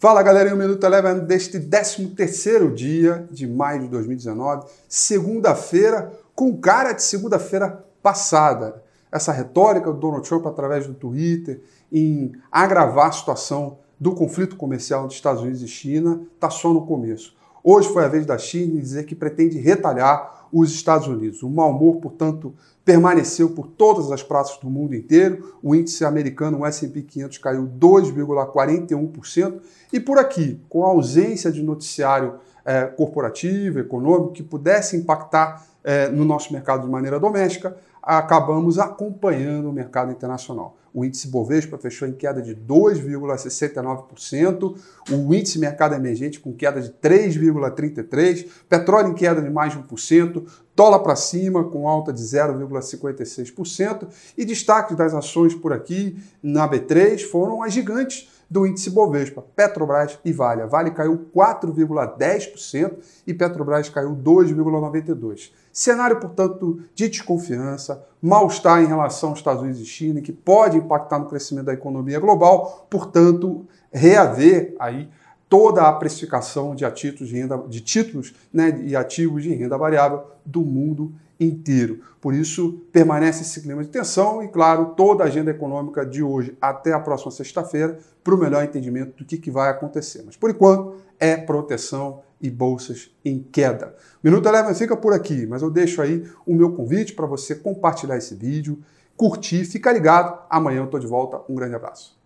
Fala galerinha, o Minuto Eleven deste 13º dia de maio de 2019, segunda-feira, com cara de segunda-feira passada. Essa retórica do Donald Trump através do Twitter em agravar a situação do conflito comercial entre Estados Unidos e China está só no começo. Hoje foi a vez da China dizer que pretende retalhar os Estados Unidos. O mau humor, portanto, permaneceu por todas as praças do mundo inteiro. O índice americano, o S&P 500, caiu 2,41%. E por aqui, com a ausência de noticiário é, corporativo, econômico, que pudesse impactar é, no nosso mercado de maneira doméstica, acabamos acompanhando o mercado internacional. O índice Bovespa fechou em queda de 2,69%, o índice mercado emergente com queda de 3,33%, petróleo em queda de mais de 1%, dólar para cima com alta de 0,56% e destaques das ações por aqui na B3 foram as gigantes do índice Bovespa, Petrobras e Vale. A Vale caiu 4,10% e Petrobras caiu 2,92%. Cenário, portanto, de desconfiança, mal-estar em relação aos Estados Unidos e China, que pode impactar no crescimento da economia global, portanto, reaver aí toda a precificação de, títulos de, renda, de títulos né, e ativos de renda variável do mundo inteiro. Por isso, permanece esse clima de tensão e, claro, toda a agenda econômica de hoje até a próxima sexta-feira para o melhor entendimento do que, que vai acontecer. Mas, por enquanto, é proteção e bolsas em queda. Minuto Eleven fica por aqui, mas eu deixo aí o meu convite para você compartilhar esse vídeo, curtir, ficar ligado. Amanhã eu estou de volta. Um grande abraço.